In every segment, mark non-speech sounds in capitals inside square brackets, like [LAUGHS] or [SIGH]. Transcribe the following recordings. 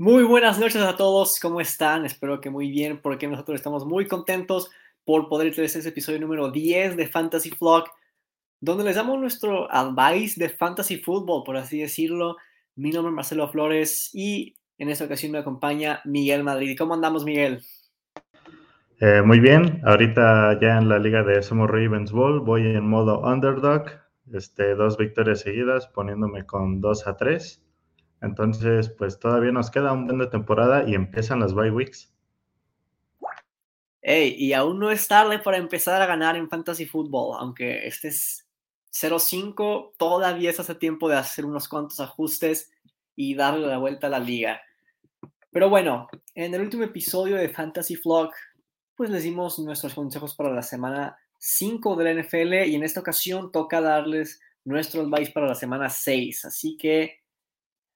Muy buenas noches a todos, ¿cómo están? Espero que muy bien, porque nosotros estamos muy contentos por poder traer este episodio número 10 de Fantasy Vlog, donde les damos nuestro advice de Fantasy Football, por así decirlo. Mi nombre es Marcelo Flores y en esta ocasión me acompaña Miguel Madrid. ¿Cómo andamos, Miguel? Eh, muy bien, ahorita ya en la liga de Somos Ravens Bowl voy en modo underdog, este, dos victorias seguidas, poniéndome con 2 a 3. Entonces, pues todavía nos queda un buen de temporada y empiezan las bye weeks. Hey, y aún no es tarde para empezar a ganar en Fantasy Football, aunque este es 0-5, todavía es hace tiempo de hacer unos cuantos ajustes y darle la vuelta a la liga. Pero bueno, en el último episodio de Fantasy Vlog, pues les dimos nuestros consejos para la semana 5 de la NFL y en esta ocasión toca darles nuestro advice para la semana 6. Así que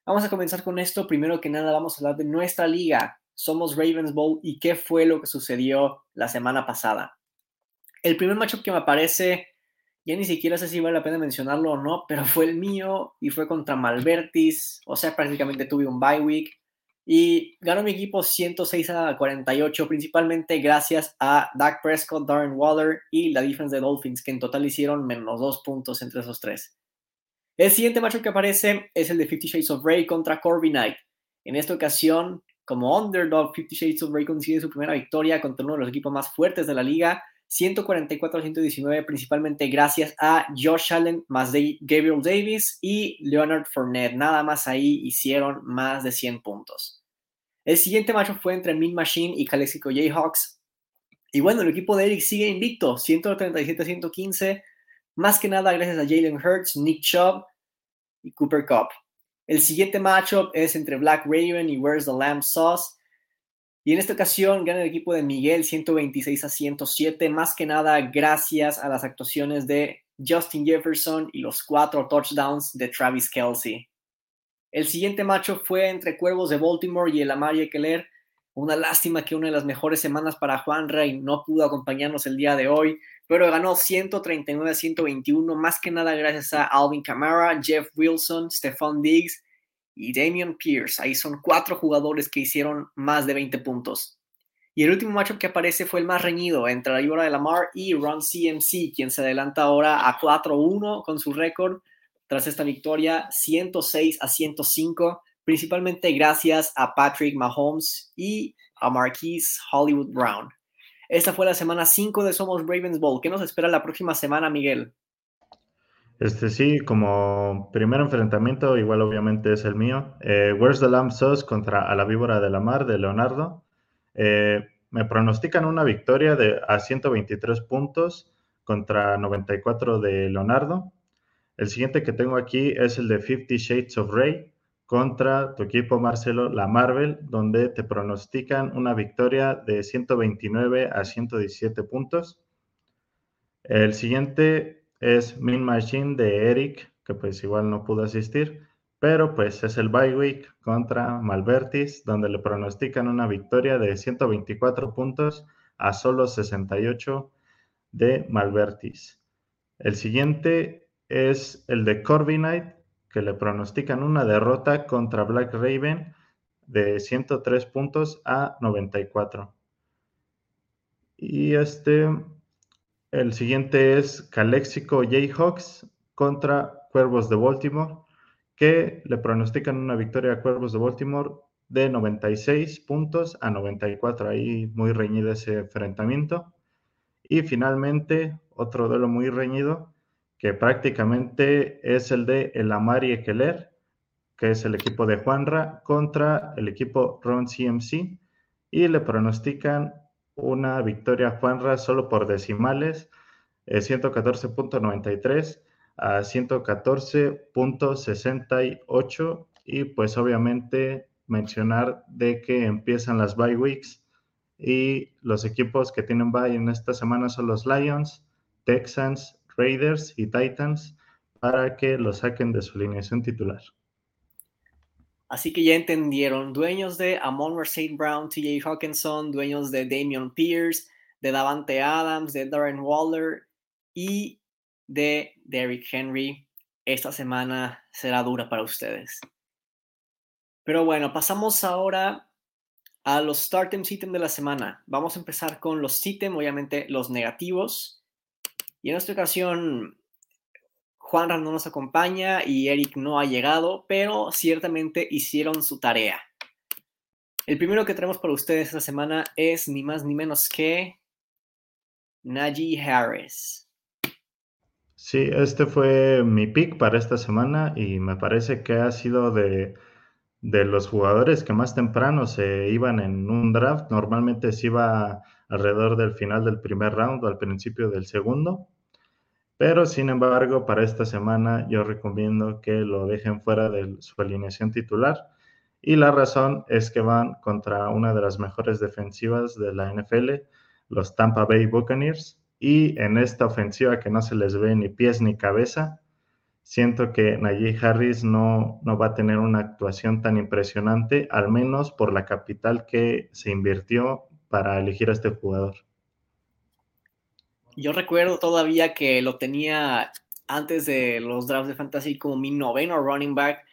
Vamos a comenzar con esto. Primero que nada, vamos a hablar de nuestra liga. Somos Ravens Bowl y qué fue lo que sucedió la semana pasada. El primer matchup que me aparece, ya ni siquiera sé si vale la pena mencionarlo o no, pero fue el mío y fue contra Malvertis. O sea, prácticamente tuve un bye week y ganó mi equipo 106 a 48, principalmente gracias a Dak Prescott, Darren Waller y la defense de Dolphins, que en total hicieron menos dos puntos entre esos tres. El siguiente matchup que aparece es el de Fifty Shades of Grey contra Corby Knight. En esta ocasión, como underdog, Fifty Shades of Grey consigue su primera victoria contra uno de los equipos más fuertes de la liga, 144-119, principalmente gracias a Josh Allen, más Gabriel Davis y Leonard Fournette. Nada más ahí hicieron más de 100 puntos. El siguiente matchup fue entre Min Machine y Calexico Jayhawks. Y bueno, el equipo de Eric sigue invicto, 137-115 más que nada gracias a Jalen Hurts, Nick Chubb y Cooper Cup. El siguiente matchup es entre Black Raven y Where's the Lamb Sauce. Y en esta ocasión gana el equipo de Miguel 126 a 107, más que nada gracias a las actuaciones de Justin Jefferson y los cuatro touchdowns de Travis Kelsey. El siguiente matchup fue entre Cuervos de Baltimore y el Amari Keller. Una lástima que una de las mejores semanas para Juan Rey no pudo acompañarnos el día de hoy, pero ganó 139 a 121, más que nada gracias a Alvin Kamara, Jeff Wilson, Stephon Diggs y Damian Pierce. Ahí son cuatro jugadores que hicieron más de 20 puntos. Y el último matchup que aparece fue el más reñido entre la Ibora de Lamar y Ron CMC, quien se adelanta ahora a 4-1 con su récord tras esta victoria 106 a 105 principalmente gracias a Patrick Mahomes y a Marquise Hollywood Brown. Esta fue la semana 5 de Somos Ravens Bowl. ¿Qué nos espera la próxima semana, Miguel? Este sí, como primer enfrentamiento, igual obviamente es el mío. Eh, Where's the Lamb Sauce contra A la Víbora de la Mar de Leonardo. Eh, me pronostican una victoria de, a 123 puntos contra 94 de Leonardo. El siguiente que tengo aquí es el de 50 Shades of Ray contra tu equipo Marcelo, la Marvel, donde te pronostican una victoria de 129 a 117 puntos. El siguiente es Min Machine de Eric, que pues igual no pudo asistir, pero pues es el bye week contra Malvertis, donde le pronostican una victoria de 124 puntos a solo 68 de Malvertis. El siguiente es el de Corby Knight, que le pronostican una derrota contra Black Raven de 103 puntos a 94. Y este, el siguiente es Calexico Jayhawks contra Cuervos de Baltimore, que le pronostican una victoria a Cuervos de Baltimore de 96 puntos a 94. Ahí muy reñido ese enfrentamiento. Y finalmente, otro duelo muy reñido que prácticamente es el de el Amari Ekeler, que es el equipo de Juanra, contra el equipo Ron CMC, y le pronostican una victoria a Juanra solo por decimales, 114.93 eh, a 114.68, y pues obviamente mencionar de que empiezan las bye weeks y los equipos que tienen bye en esta semana son los Lions, Texans, Raiders y Titans para que lo saquen de su alineación titular. Así que ya entendieron, dueños de Amon St. Brown, TJ Hawkinson, dueños de Damian Pierce, de Davante Adams, de Darren Waller y de Derrick Henry. Esta semana será dura para ustedes. Pero bueno, pasamos ahora a los Startem Sitem de la semana. Vamos a empezar con los Sitem, obviamente los negativos. Y en esta ocasión, Juan no nos acompaña y Eric no ha llegado, pero ciertamente hicieron su tarea. El primero que tenemos para ustedes esta semana es ni más ni menos que Najee Harris. Sí, este fue mi pick para esta semana y me parece que ha sido de de los jugadores que más temprano se iban en un draft, normalmente se iba alrededor del final del primer round o al principio del segundo. Pero sin embargo, para esta semana yo recomiendo que lo dejen fuera de su alineación titular. Y la razón es que van contra una de las mejores defensivas de la NFL, los Tampa Bay Buccaneers. Y en esta ofensiva que no se les ve ni pies ni cabeza, siento que Najee Harris no, no va a tener una actuación tan impresionante, al menos por la capital que se invirtió para elegir a este jugador. Yo recuerdo todavía que lo tenía antes de los drafts de fantasy como mi noveno running back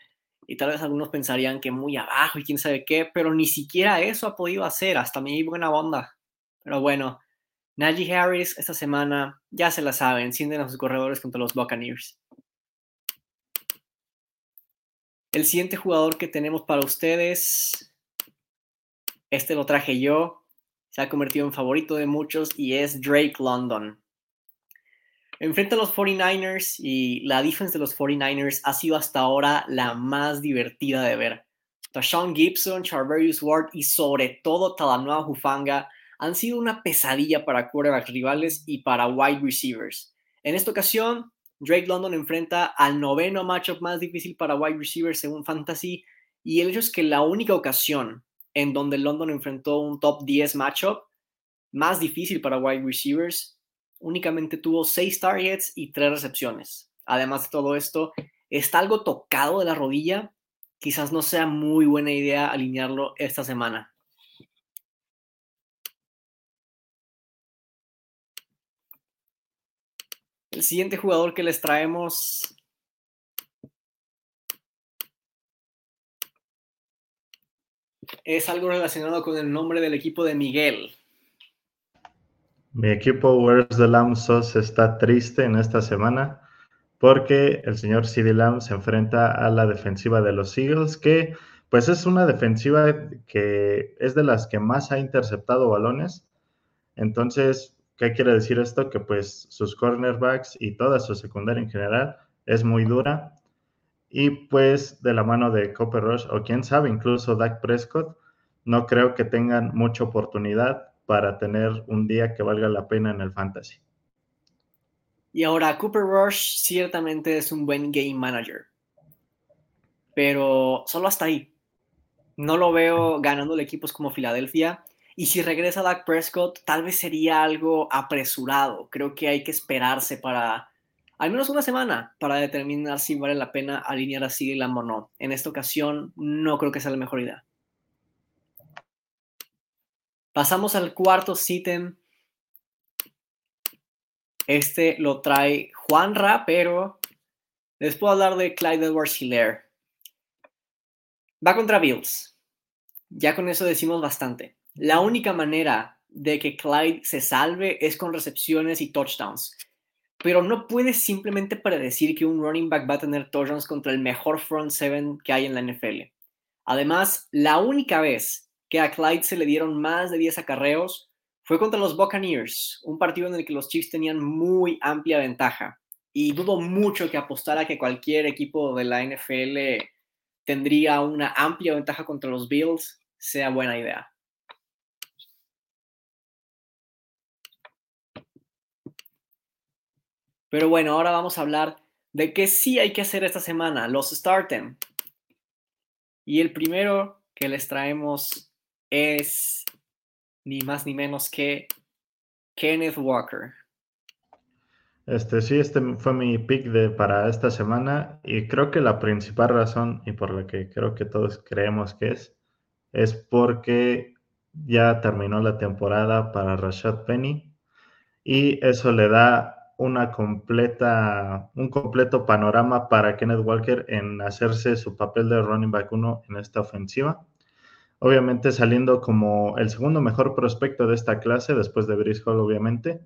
y tal vez algunos pensarían que muy abajo y quién sabe qué, pero ni siquiera eso ha podido hacer, hasta mi buena onda. Pero bueno, Najee Harris esta semana, ya se la saben, encienden a sus corredores contra los Buccaneers. El siguiente jugador que tenemos para ustedes, este lo traje yo, se ha convertido en favorito de muchos y es Drake London. Enfrenta a los 49ers y la defensa de los 49ers ha sido hasta ahora la más divertida de ver. Tashawn Gibson, Charverius Ward y sobre todo Talanoa Hufanga han sido una pesadilla para quarterbacks rivales y para wide receivers. En esta ocasión, Drake London enfrenta al noveno matchup más difícil para wide receivers según Fantasy. Y el hecho es que la única ocasión en donde London enfrentó un top 10 matchup más difícil para wide receivers, únicamente tuvo 6 targets y 3 recepciones. Además de todo esto, está algo tocado de la rodilla. Quizás no sea muy buena idea alinearlo esta semana. El siguiente jugador que les traemos es algo relacionado con el nombre del equipo de Miguel. Mi equipo Where's the Lamb Sauce está triste en esta semana porque el señor CD Lamb se enfrenta a la defensiva de los Eagles, que pues es una defensiva que es de las que más ha interceptado balones. Entonces, ¿Qué quiere decir esto? Que pues sus cornerbacks y toda su secundaria en general es muy dura. Y pues de la mano de Copper Rush, o quién sabe, incluso Dak Prescott, no creo que tengan mucha oportunidad para tener un día que valga la pena en el fantasy. Y ahora, Cooper Rush ciertamente es un buen game manager, pero solo hasta ahí. No lo veo ganando equipos como Filadelfia y si regresa Dak Prescott, tal vez sería algo apresurado. Creo que hay que esperarse para al menos una semana para determinar si vale la pena alinear a Lamb o no. En esta ocasión, no creo que sea la mejor idea. Pasamos al cuarto sitem. Este lo trae Juanra, pero les puedo hablar de Clyde Edwards Hilaire. Va contra Bills. Ya con eso decimos bastante. La única manera de que Clyde se salve es con recepciones y touchdowns. Pero no puedes simplemente predecir que un running back va a tener touchdowns contra el mejor front seven que hay en la NFL. Además, la única vez que a Clyde se le dieron más de 10 acarreos fue contra los Buccaneers, un partido en el que los Chiefs tenían muy amplia ventaja. Y dudo mucho que apostara que cualquier equipo de la NFL tendría una amplia ventaja contra los Bills sea buena idea. Pero bueno, ahora vamos a hablar de qué sí hay que hacer esta semana, los Startem. Y el primero que les traemos es ni más ni menos que Kenneth Walker. Este sí, este fue mi pick de, para esta semana y creo que la principal razón y por la que creo que todos creemos que es, es porque ya terminó la temporada para Rashad Penny y eso le da una completa, un completo panorama para Kenneth Walker en hacerse su papel de running back uno en esta ofensiva. Obviamente saliendo como el segundo mejor prospecto de esta clase, después de Brice Hall, obviamente.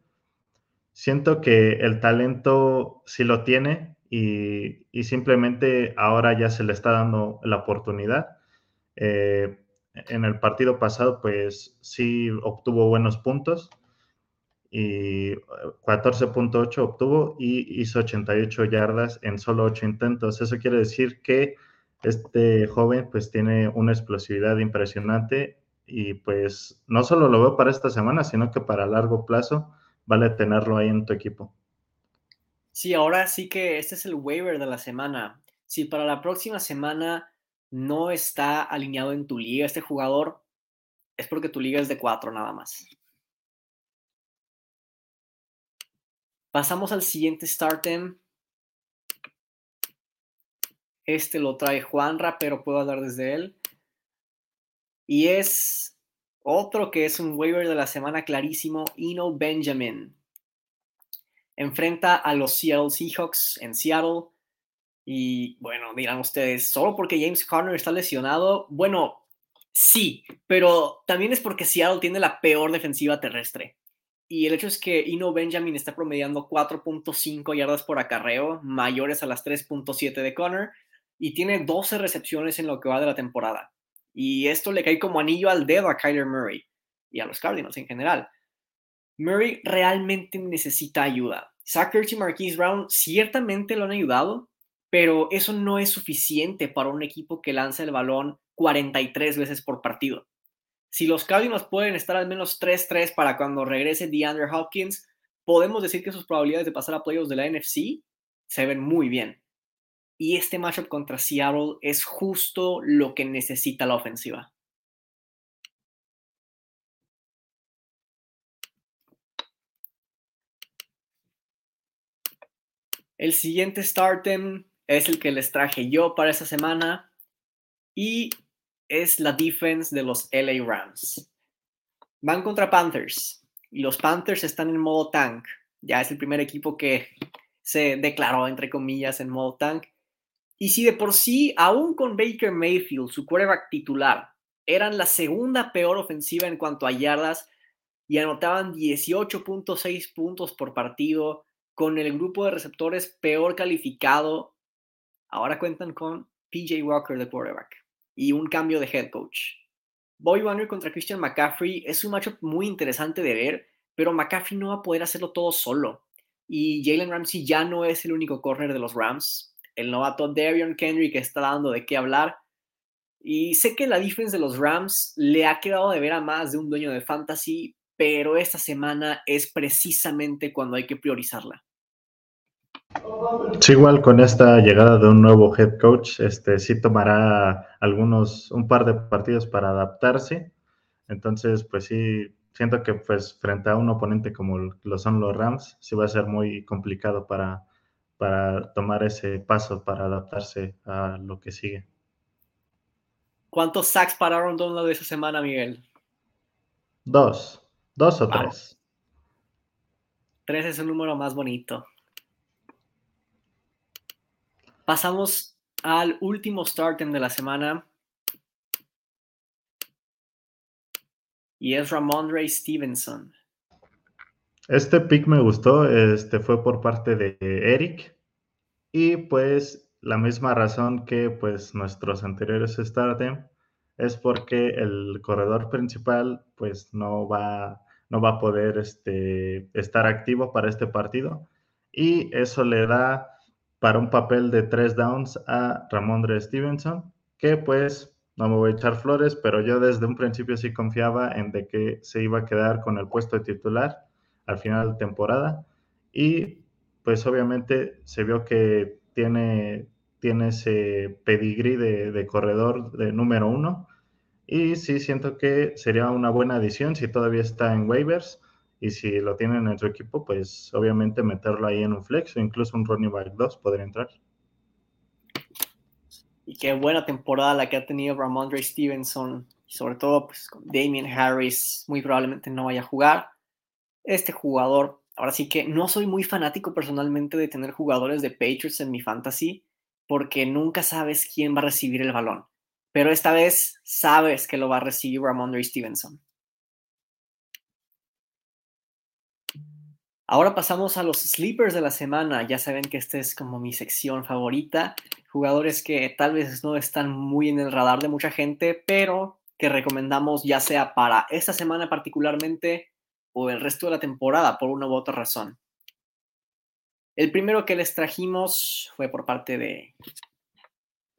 Siento que el talento sí lo tiene y, simplemente ahora ya se le está dando la oportunidad. Eh, en el partido pasado, pues sí obtuvo buenos puntos y 14.8 obtuvo y hizo 88 yardas en solo 8 intentos. Eso quiere decir que este joven pues tiene una explosividad impresionante y pues no solo lo veo para esta semana, sino que para largo plazo vale tenerlo ahí en tu equipo. Sí, ahora sí que este es el waiver de la semana. Si para la próxima semana no está alineado en tu liga este jugador, es porque tu liga es de 4 nada más. Pasamos al siguiente startem. Este lo trae Juanra, pero puedo hablar desde él. Y es otro que es un waiver de la semana clarísimo, Eno Benjamin. Enfrenta a los Seattle Seahawks en Seattle. Y bueno, dirán ustedes, solo porque James Conner está lesionado. Bueno, sí, pero también es porque Seattle tiene la peor defensiva terrestre. Y el hecho es que Ino Benjamin está promediando 4.5 yardas por acarreo, mayores a las 3.7 de Connor, y tiene 12 recepciones en lo que va de la temporada. Y esto le cae como anillo al dedo a Kyler Murray y a los Cardinals en general. Murray realmente necesita ayuda. Zach y Marquise Brown ciertamente lo han ayudado, pero eso no es suficiente para un equipo que lanza el balón 43 veces por partido. Si los Cardinals pueden estar al menos 3-3 para cuando regrese DeAndre Hopkins, podemos decir que sus probabilidades de pasar a playoffs de la NFC se ven muy bien. Y este matchup contra Seattle es justo lo que necesita la ofensiva. El siguiente startem es el que les traje yo para esta semana y es la defense de los LA Rams. Van contra Panthers y los Panthers están en modo tank. Ya es el primer equipo que se declaró, entre comillas, en modo tank. Y si de por sí, aún con Baker Mayfield, su quarterback titular, eran la segunda peor ofensiva en cuanto a yardas y anotaban 18.6 puntos por partido, con el grupo de receptores peor calificado, ahora cuentan con PJ Walker de quarterback y un cambio de head coach. Boy Wonder contra Christian McCaffrey es un matchup muy interesante de ver, pero McCaffrey no va a poder hacerlo todo solo. Y Jalen Ramsey ya no es el único corner de los Rams. El novato Darion Kendrick está dando de qué hablar. Y sé que la defense de los Rams le ha quedado de ver a más de un dueño de fantasy, pero esta semana es precisamente cuando hay que priorizarla. Sí, igual con esta llegada de un nuevo head coach, este sí tomará algunos, un par de partidos para adaptarse. Entonces, pues sí, siento que pues frente a un oponente como lo son los Rams, sí va a ser muy complicado para, para tomar ese paso, para adaptarse a lo que sigue. ¿Cuántos sacks pararon de esa semana, Miguel? Dos, dos o tres. Tres es el número más bonito. Pasamos al último startem de la semana. Y es Ramondre Stevenson. Este pick me gustó, este fue por parte de Eric. Y pues la misma razón que pues nuestros anteriores startem es porque el corredor principal pues no va, no va a poder este, estar activo para este partido. Y eso le da para un papel de tres downs a Ramondre Stevenson, que pues no me voy a echar flores, pero yo desde un principio sí confiaba en de que se iba a quedar con el puesto de titular al final de temporada. Y pues obviamente se vio que tiene, tiene ese pedigrí de, de corredor de número uno. Y sí siento que sería una buena adición si todavía está en waivers y si lo tienen en su equipo, pues obviamente meterlo ahí en un flex o incluso un running back 2 podría entrar. Y qué buena temporada la que ha tenido Ramondre Stevenson, sobre todo pues, Damien Harris, muy probablemente no vaya a jugar. Este jugador ahora sí que no soy muy fanático personalmente de tener jugadores de Patriots en mi fantasy porque nunca sabes quién va a recibir el balón. Pero esta vez sabes que lo va a recibir Ramondre Stevenson. Ahora pasamos a los sleepers de la semana. Ya saben que esta es como mi sección favorita. Jugadores que tal vez no están muy en el radar de mucha gente, pero que recomendamos ya sea para esta semana particularmente o el resto de la temporada por una u otra razón. El primero que les trajimos fue por parte de,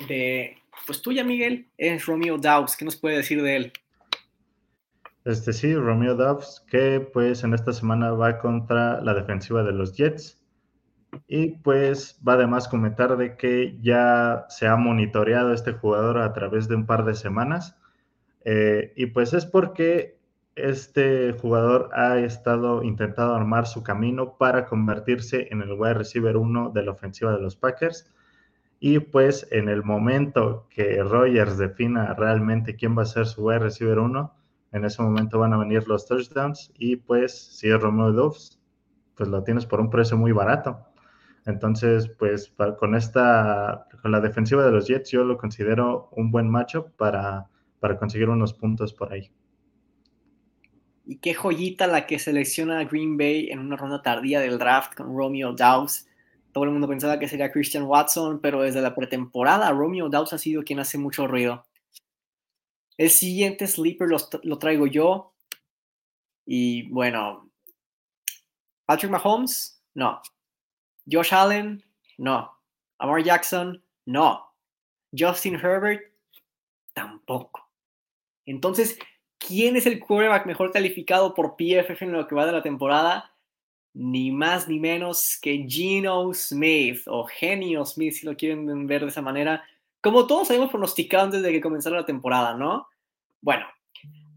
de pues tuya, Miguel, es Romeo Dobbs. ¿Qué nos puede decir de él? Este sí, Romeo Dobbs, que pues en esta semana va contra la defensiva de los Jets. Y pues va además comentar de que ya se ha monitoreado este jugador a través de un par de semanas. Eh, y pues es porque este jugador ha estado intentando armar su camino para convertirse en el wide receiver 1 de la ofensiva de los Packers. Y pues en el momento que Rogers defina realmente quién va a ser su wide receiver 1, en ese momento van a venir los touchdowns y pues si es Romeo Dobbs, pues lo tienes por un precio muy barato. Entonces, pues con esta, con la defensiva de los Jets, yo lo considero un buen matchup para, para conseguir unos puntos por ahí. Y qué joyita la que selecciona Green Bay en una ronda tardía del draft con Romeo Dawes. Todo el mundo pensaba que sería Christian Watson, pero desde la pretemporada Romeo Dawes ha sido quien hace mucho ruido. El siguiente sleeper lo, traigo yo. Y bueno, Patrick Mahomes, no. Josh Allen, no. Amar Jackson, no. Justin Herbert, tampoco. Entonces, ¿Quién es el quarterback mejor calificado por PFF en lo que va de la temporada? Ni más ni menos que Geno Smith o Genio Smith, si lo quieren ver de esa manera. Como todos habíamos pronosticado antes de que comenzara la temporada, ¿no? Bueno,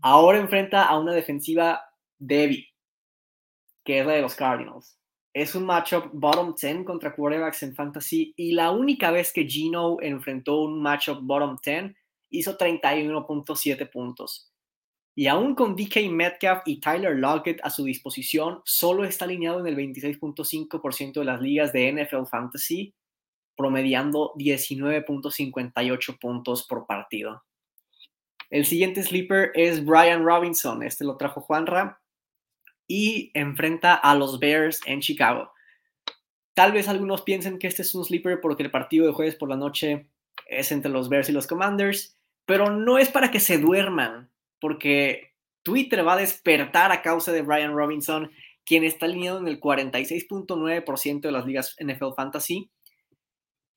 ahora enfrenta a una defensiva débil, que es la de los Cardinals. Es un matchup bottom 10 contra quarterbacks en fantasy y la única vez que Gino enfrentó un matchup bottom 10 hizo 31.7 puntos. Y aún con DK Metcalf y Tyler Lockett a su disposición, solo está alineado en el 26.5% de las ligas de NFL Fantasy, promediando 19.58 puntos por partido. El siguiente sleeper es Brian Robinson, este lo trajo Juanra, y enfrenta a los Bears en Chicago. Tal vez algunos piensen que este es un sleeper porque el partido de jueves por la noche es entre los Bears y los Commanders, pero no es para que se duerman porque Twitter va a despertar a causa de Brian Robinson, quien está alineado en el 46.9% de las ligas NFL Fantasy.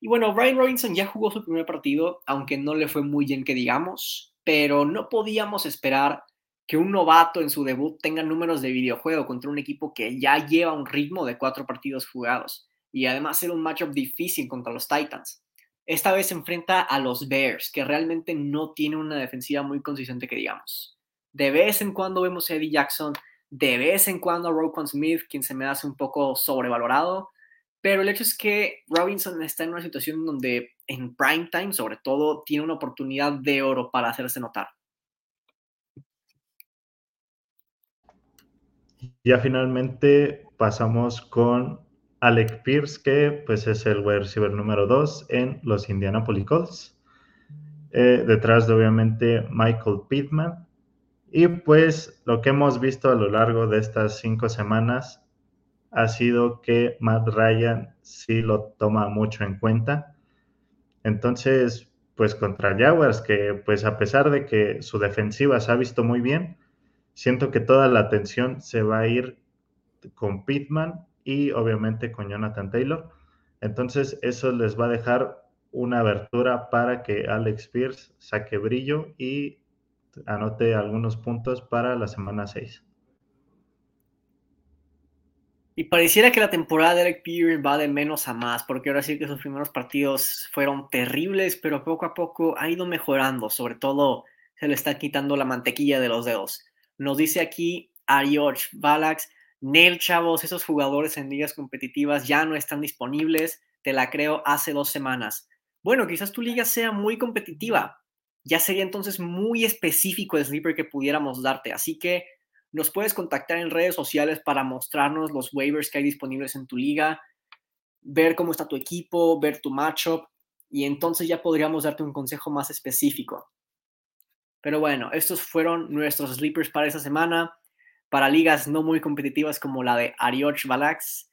Y bueno, Brian Robinson ya jugó su primer partido, aunque no le fue muy bien que digamos, pero no podíamos esperar que un novato en su debut tenga números de videojuego contra un equipo que ya lleva un ritmo de cuatro partidos jugados y además ser un matchup difícil contra los Titans. Esta vez se enfrenta a los Bears, que realmente no tiene una defensiva muy consistente que digamos. De vez en cuando vemos a Eddie Jackson, de vez en cuando a Roquan Smith, quien se me hace un poco sobrevalorado, pero el hecho es que Robinson está en una situación donde en prime time, sobre todo, tiene una oportunidad de oro para hacerse notar. Ya finalmente pasamos con Alec Pierce, que pues es el wide receiver número 2 en los Indianapolis Colts. Eh, detrás de obviamente Michael Pittman. Y pues lo que hemos visto a lo largo de estas cinco semanas ha sido que Matt Ryan sí lo toma mucho en cuenta. Entonces, pues contra Jaguars, que pues a pesar de que su defensiva se ha visto muy bien, siento que toda la atención se va a ir con Pittman y obviamente con Jonathan Taylor. Entonces eso les va a dejar una abertura para que Alex Pierce saque brillo y anote algunos puntos para la semana 6. Y pareciera que la temporada de Alex Pierce va de menos a más, porque ahora sí que sus primeros partidos fueron terribles, pero poco a poco ha ido mejorando, sobre todo se le está quitando la mantequilla de los dedos. Nos dice aquí Arioch Balax, Nel, chavos, esos jugadores en ligas competitivas ya no están disponibles, te la creo hace dos semanas. Bueno, quizás tu liga sea muy competitiva, ya sería entonces muy específico el sleeper que pudiéramos darte, así que nos puedes contactar en redes sociales para mostrarnos los waivers que hay disponibles en tu liga, ver cómo está tu equipo, ver tu matchup y entonces ya podríamos darte un consejo más específico. Pero bueno, estos fueron nuestros sleepers para esta semana, para ligas no muy competitivas como la de Arioch Balax.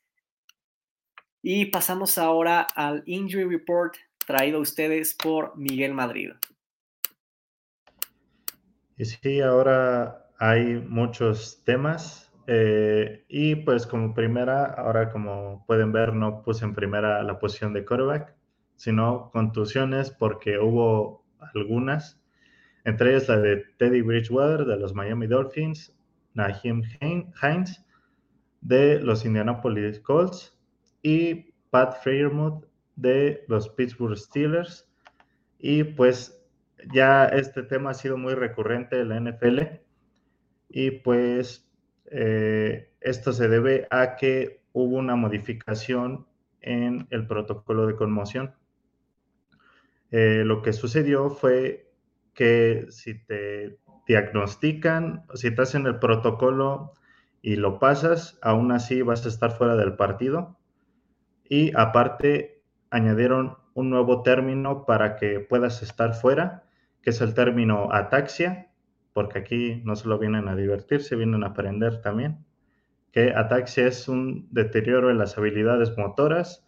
Y pasamos ahora al Injury Report traído a ustedes por Miguel Madrid. Y sí, ahora hay muchos temas. Eh, y pues como primera, ahora como pueden ver, no puse en primera la posición de quarterback, sino contusiones porque hubo algunas, entre ellas la de Teddy Bridgewater de los Miami Dolphins, Naheem Hines de los Indianapolis Colts y Pat Fairmouth de los Pittsburgh Steelers. Y pues ya este tema ha sido muy recurrente en la NFL y pues eh, esto se debe a que hubo una modificación en el protocolo de conmoción. Eh, lo que sucedió fue que si te diagnostican, si estás en el protocolo y lo pasas, aún así vas a estar fuera del partido. Y aparte añadieron un nuevo término para que puedas estar fuera, que es el término ataxia, porque aquí no solo vienen a divertirse, vienen a aprender también, que ataxia es un deterioro en las habilidades motoras,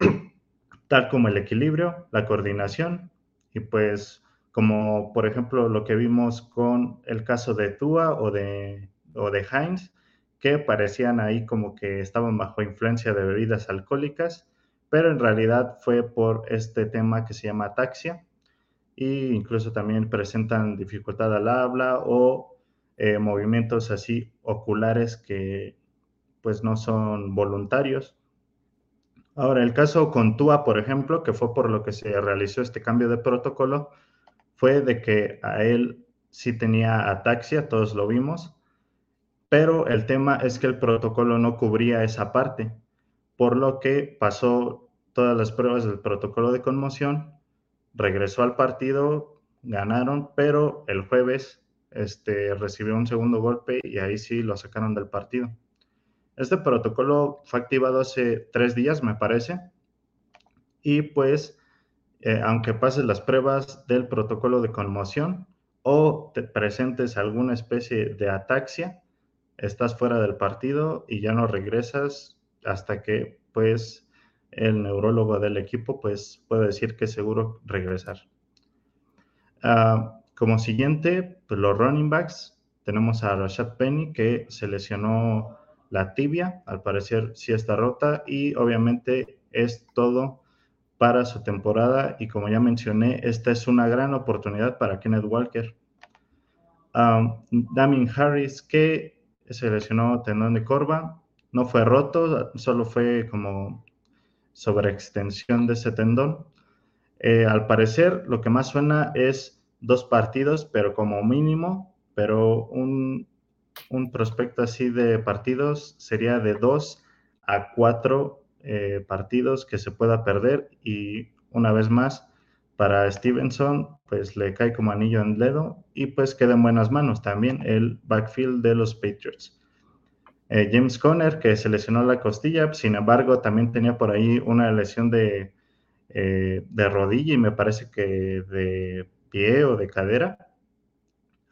[CLEARS THROAT] tal como el equilibrio, la coordinación, y pues como por ejemplo lo que vimos con el caso de Tua o de, o de Heinz, que parecían ahí como que estaban bajo influencia de bebidas alcohólicas, pero en realidad fue por este tema que se llama ataxia, e incluso también presentan dificultad al habla o eh, movimientos así oculares que pues no son voluntarios. Ahora, el caso con TUA, por ejemplo, que fue por lo que se realizó este cambio de protocolo, fue de que a él sí tenía ataxia, todos lo vimos, pero el tema es que el protocolo no cubría esa parte, por lo que pasó todas las pruebas del protocolo de conmoción regresó al partido, ganaron, pero el jueves este, recibió un segundo golpe y ahí sí lo sacaron del partido. Este protocolo fue activado hace tres días, me parece, y pues, eh, aunque pases las pruebas del protocolo de conmoción o te presentes alguna especie de ataxia, estás fuera del partido y ya no regresas hasta que, pues, el neurólogo del equipo, pues puede decir que seguro regresar. Ah, como siguiente, pues los running backs, tenemos a Rashad Penny que se lesionó la tibia, al parecer sí está rota y obviamente es todo para su temporada y como ya mencioné, esta es una gran oportunidad para Kenneth Walker. Um, Damien Harris que se lesionó tendón de corva, no fue roto, solo fue como sobre extensión de ese tendón. Eh, al parecer, lo que más suena es dos partidos, pero como mínimo, pero un, prospecto así de partidos sería de dos a cuatro eh, partidos que se pueda perder y una vez más para Stevenson pues le cae como anillo en dedo y pues queda en buenas manos también el backfield de los Patriots. Eh, James Conner, que se lesionó la costilla, sin embargo, también tenía por ahí una lesión de, eh, de rodilla y me parece que de pie o de cadera.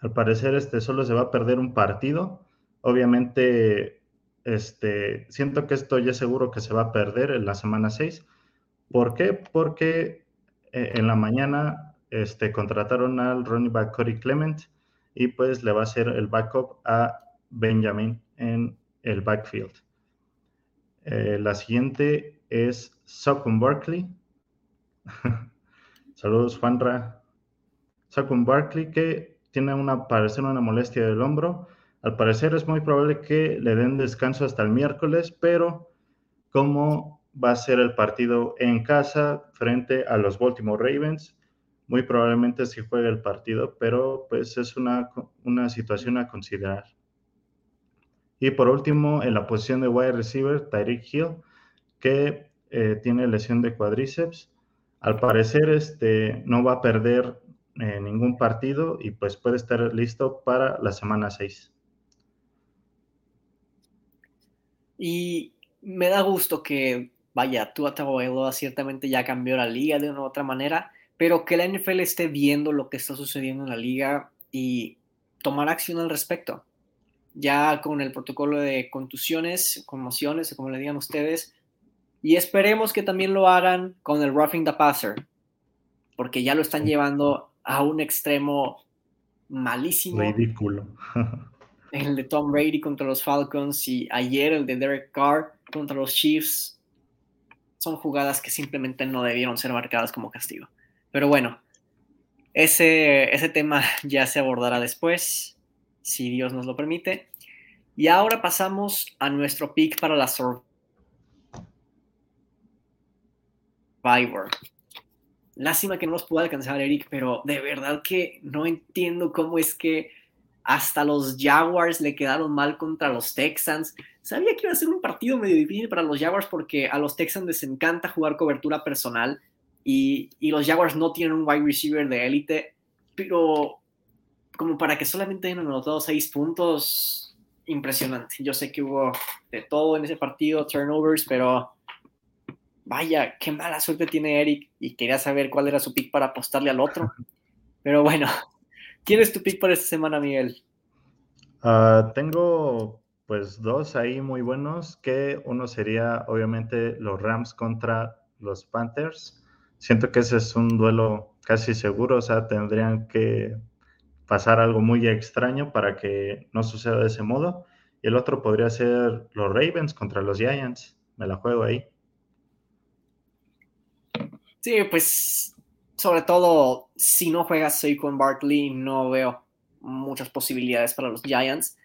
Al parecer, este solo se va a perder un partido. Obviamente, este, siento que esto ya seguro que se va a perder en la semana 6. ¿Por qué? Porque eh, en la mañana este, contrataron al running back Corey Clement y pues le va a hacer el backup a Benjamin en el backfield. Eh, la siguiente es Socon Barkley. [LAUGHS] Saludos, Juanra. Socon Barkley, que tiene una, parecer una molestia del hombro. Al parecer es muy probable que le den descanso hasta el miércoles, pero como va a ser el partido en casa frente a los Baltimore Ravens, muy probablemente sí juegue el partido, pero pues es una, una situación a considerar. Y por último, en la posición de wide receiver, Tyreek Hill, que eh, tiene lesión de cuádriceps. Al parecer, este, no va a perder eh, ningún partido y pues puede estar listo para la semana 6. Y me da gusto que, vaya, Tua Tagovailoa ciertamente ya cambió la liga de una u otra manera, pero que la NFL esté viendo lo que está sucediendo en la liga y tomar acción al respecto. Ya con el protocolo de contusiones, conmociones, como le digan ustedes, y esperemos que también lo hagan con el roughing the passer, porque ya lo están llevando a un extremo malísimo. Ridículo. [LAUGHS] el de Tom Brady contra los Falcons y ayer el de Derek Carr contra los Chiefs. Son jugadas que simplemente no debieron ser marcadas como castigo. Pero bueno, ese, ese tema [LAUGHS] ya se abordará después, si Dios nos lo permite. Y ahora pasamos a nuestro pick para la Survivor. Lástima que no nos pueda alcanzar Eric, pero de verdad que no entiendo cómo es que hasta los Jaguars le quedaron mal contra los Texans. Sabía que iba a ser un partido medio difícil para los Jaguars porque a los Texans les encanta jugar cobertura personal y, los Jaguars no tienen un wide receiver de élite, pero como para que solamente hayan anotado seis puntos, impresionante. Yo sé que hubo de todo en ese partido, turnovers, pero vaya, qué mala suerte tiene Eric y quería saber cuál era su pick para apostarle al otro. Pero bueno, [LAUGHS] ¿quién es tu pick para esta semana, Miguel? Ah, tengo pues dos ahí muy buenos, que uno sería obviamente los Rams contra los Panthers. Siento que ese es un duelo casi seguro, o sea, tendrían que pasar algo muy extraño para que no suceda de ese modo. Y el otro podría ser los Ravens contra los Giants. Me la juego ahí. Sí, pues sobre todo si no juegas con Barkley, no veo muchas posibilidades para los Giants.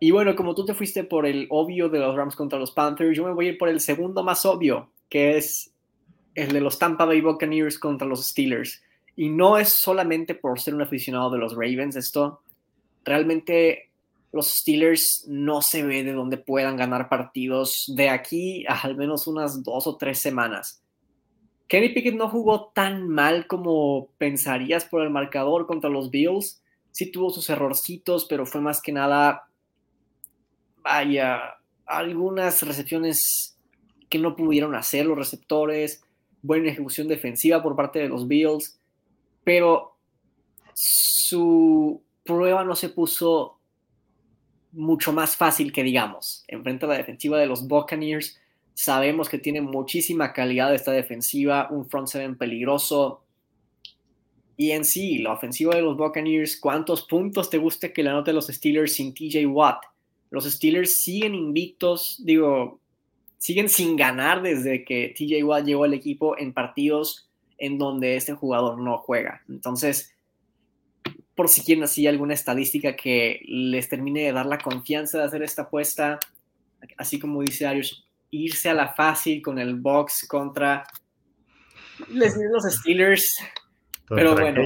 Y bueno, como tú te fuiste por el obvio de los Rams contra los Panthers, yo me voy a ir por el segundo más obvio, que es el de los Tampa Bay Buccaneers contra los Steelers. Y no es solamente por ser un aficionado de los Ravens, esto realmente los Steelers no se ve de dónde puedan ganar partidos de aquí a al menos unas dos o tres semanas. Kenny Pickett no jugó tan mal como pensarías por el marcador contra los Bills. Sí tuvo sus errorcitos, pero fue más que nada, vaya, algunas recepciones que no pudieron hacer los receptores, buena ejecución defensiva por parte de los Bills, pero su prueba no se puso mucho más fácil que digamos. Enfrente a la defensiva de los Buccaneers, Sabemos que tiene muchísima calidad esta defensiva, un front seven peligroso. Y en sí, la ofensiva de los Buccaneers, ¿cuántos puntos te guste que le anote los Steelers sin TJ Watt? Los Steelers siguen invictos, digo, siguen sin ganar desde que TJ Watt llegó al equipo en partidos en donde este jugador no juega. Entonces, por si quieren así alguna estadística que les termine de dar la confianza de hacer esta apuesta, así como dice Arius, irse a la fácil con el box contra los Steelers. pero bueno.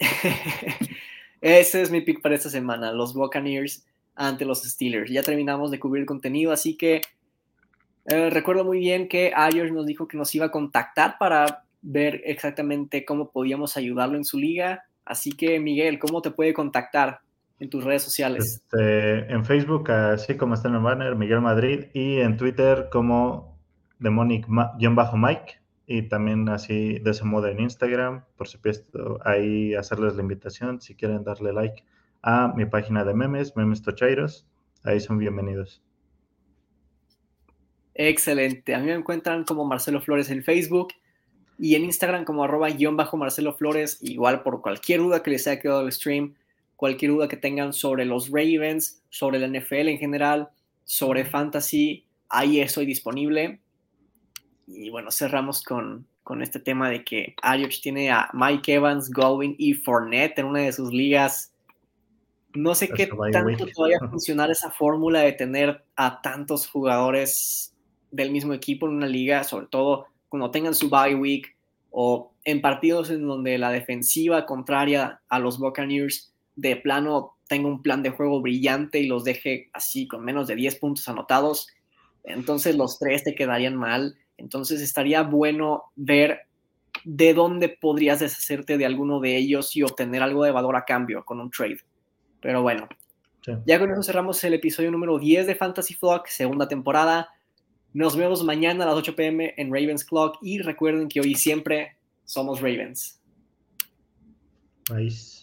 [LAUGHS] Ese es mi pick para esta semana, los Buccaneers ante los Steelers. Ya terminamos de cubrir el contenido, así que eh, recuerdo muy bien que Ayers nos dijo que nos iba a contactar para ver exactamente cómo podíamos ayudarlo en su liga. Así que, Miguel, ¿cómo te puede contactar? en tus redes sociales? Este, en Facebook, así como está en banner, Miguel Madrid, y en Twitter como Demonic-Mike, y también así de ese modo en Instagram, por supuesto, ahí hacerles la invitación si quieren darle like a mi página de memes, Memes Tochairos, ahí son bienvenidos. Excelente, a mí me encuentran como Marcelo Flores en Facebook y en Instagram como arroba guion bajo Marcelo Flores, igual por cualquier duda que les haya quedado el stream, cualquier duda que tengan sobre los Ravens, sobre la NFL en general, sobre fantasy, ahí estoy disponible. Y bueno, cerramos con, este tema de que Ayoch tiene a Mike Evans, Godwin y Fournette en una de sus ligas. No sé qué tanto vaya a [LAUGHS] funcionar esa fórmula de tener a tantos jugadores del mismo equipo en una liga, sobre todo cuando tengan su bye week o en partidos en donde la defensiva contraria a los Buccaneers de plano tengo un plan de juego brillante y los deje así con menos de 10 puntos anotados, entonces los tres te quedarían mal. Entonces estaría bueno ver de dónde podrías deshacerte de alguno de ellos y obtener algo de valor a cambio con un trade. Pero bueno, Ya con eso cerramos el episodio número 10 de Fantasy Flock, segunda temporada. Nos vemos mañana a las 8 pm en Ravens Clock y recuerden que hoy siempre somos Ravens. Nice.